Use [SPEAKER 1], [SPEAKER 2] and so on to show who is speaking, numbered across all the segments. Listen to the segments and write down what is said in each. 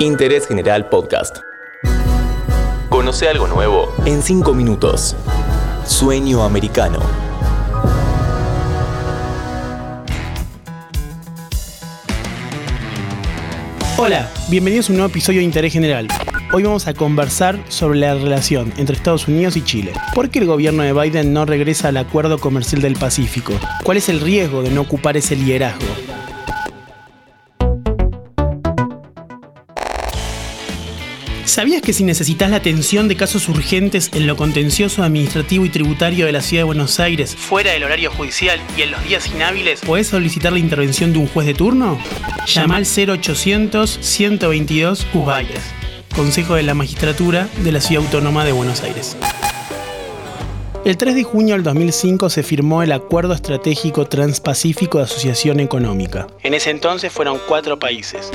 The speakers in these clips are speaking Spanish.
[SPEAKER 1] Interés General Podcast. Conoce algo nuevo en 5 minutos. Sueño americano.
[SPEAKER 2] Hola, bienvenidos a un nuevo episodio de Interés General. Hoy vamos a conversar sobre la relación entre Estados Unidos y Chile. ¿Por qué el gobierno de Biden no regresa al Acuerdo Comercial del Pacífico? ¿Cuál es el riesgo de no ocupar ese liderazgo? ¿Sabías que si necesitas la atención de casos urgentes en lo contencioso administrativo y tributario de la Ciudad de Buenos Aires, fuera del horario judicial y en los días inhábiles, podés solicitar la intervención de un juez de turno? Llama al 0800 122 Cusbayes. Consejo de la Magistratura de la Ciudad Autónoma de Buenos Aires. El 3 de junio del 2005 se firmó el Acuerdo Estratégico Transpacífico de Asociación Económica. En ese entonces fueron cuatro países,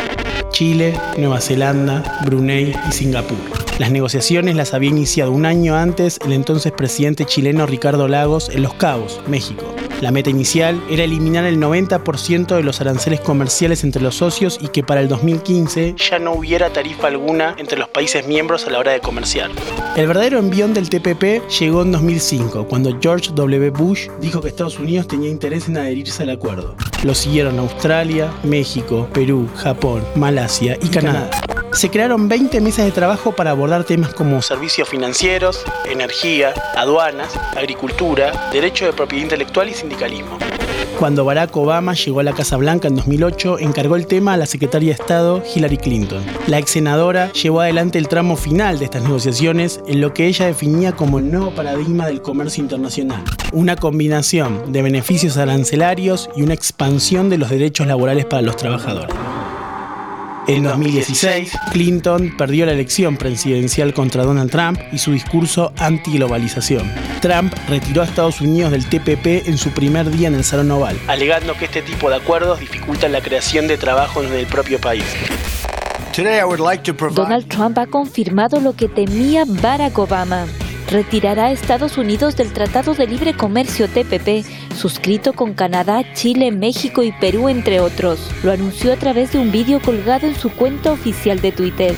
[SPEAKER 2] Chile, Nueva Zelanda, Brunei y Singapur. Las negociaciones las había iniciado un año antes el entonces presidente chileno Ricardo Lagos en Los Cabos, México. La meta inicial era eliminar el 90% de los aranceles comerciales entre los socios y que para el 2015 ya no hubiera tarifa alguna entre los países miembros a la hora de comerciar. El verdadero envión del TPP llegó en 2005, cuando George W. Bush dijo que Estados Unidos tenía interés en adherirse al acuerdo. Lo siguieron Australia, México, Perú, Japón, Malasia y Canadá. Se crearon 20 mesas de trabajo para abordar temas como servicios financieros, energía, aduanas, agricultura, derecho de propiedad intelectual y sindicalismo. Cuando Barack Obama llegó a la Casa Blanca en 2008, encargó el tema a la secretaria de Estado Hillary Clinton. La ex senadora llevó adelante el tramo final de estas negociaciones en lo que ella definía como el nuevo paradigma del comercio internacional. Una combinación de beneficios arancelarios y una expansión de los derechos laborales para los trabajadores. En 2016, Clinton perdió la elección presidencial contra Donald Trump y su discurso anti-globalización. Trump retiró a Estados Unidos del TPP en su primer día en el Salón Oval, alegando que este tipo de acuerdos dificultan la creación de trabajo en el propio país.
[SPEAKER 3] Donald Trump ha confirmado lo que temía Barack Obama retirará a Estados Unidos del Tratado de Libre Comercio TPP, suscrito con Canadá, Chile, México y Perú, entre otros. Lo anunció a través de un vídeo colgado en su cuenta oficial de Twitter.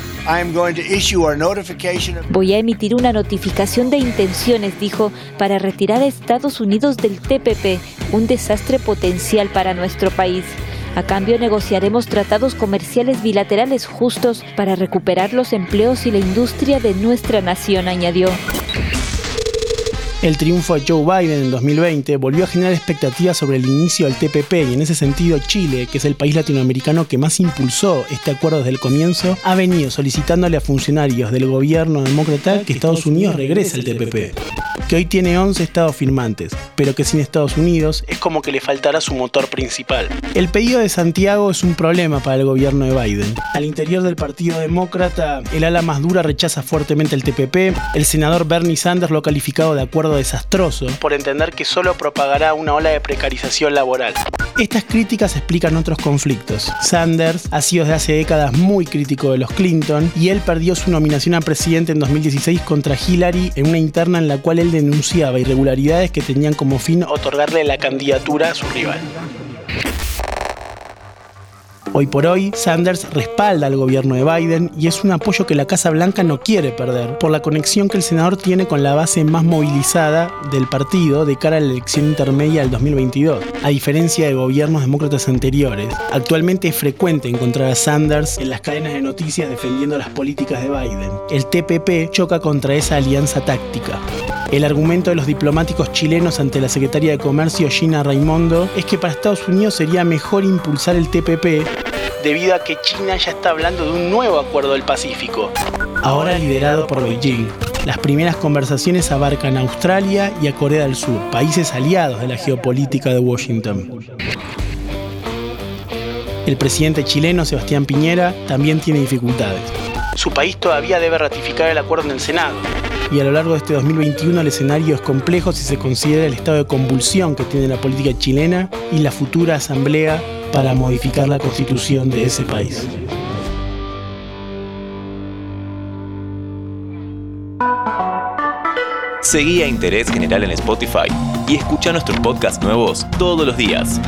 [SPEAKER 3] Voy a emitir una notificación de intenciones, dijo, para retirar a Estados Unidos del TPP, un desastre potencial para nuestro país. A cambio negociaremos tratados comerciales bilaterales justos para recuperar los empleos y la industria de nuestra nación, añadió.
[SPEAKER 2] El triunfo de Joe Biden en 2020 volvió a generar expectativas sobre el inicio del TPP y en ese sentido Chile, que es el país latinoamericano que más impulsó este acuerdo desde el comienzo, ha venido solicitándole a funcionarios del gobierno demócrata que Estados Unidos regrese al TPP hoy tiene 11 estados firmantes, pero que sin Estados Unidos es como que le faltará su motor principal. El pedido de Santiago es un problema para el gobierno de Biden. Al interior del Partido Demócrata, el ala más dura rechaza fuertemente el TPP, el senador Bernie Sanders lo ha calificado de acuerdo desastroso por entender que solo propagará una ola de precarización laboral. Estas críticas explican otros conflictos. Sanders ha sido desde hace décadas muy crítico de los Clinton y él perdió su nominación a presidente en 2016 contra Hillary en una interna en la cual él denunciaba irregularidades que tenían como fin otorgarle la candidatura a su rival. Hoy por hoy, Sanders respalda al gobierno de Biden y es un apoyo que la Casa Blanca no quiere perder por la conexión que el senador tiene con la base más movilizada del partido de cara a la elección intermedia del 2022. A diferencia de gobiernos demócratas anteriores, actualmente es frecuente encontrar a Sanders en las cadenas de noticias defendiendo las políticas de Biden. El TPP choca contra esa alianza táctica. El argumento de los diplomáticos chilenos ante la secretaria de Comercio Gina Raimondo es que para Estados Unidos sería mejor impulsar el TPP debido a que China ya está hablando de un nuevo acuerdo del Pacífico, ahora liderado por Beijing. Las primeras conversaciones abarcan a Australia y a Corea del Sur, países aliados de la geopolítica de Washington. El presidente chileno Sebastián Piñera también tiene dificultades. Su país todavía debe ratificar el acuerdo en el Senado, y a lo largo de este 2021 el escenario es complejo si se considera el estado de convulsión que tiene la política chilena y la futura asamblea para modificar la constitución de ese país.
[SPEAKER 1] Seguí a Interés General en Spotify y escucha nuestros podcasts nuevos todos los días.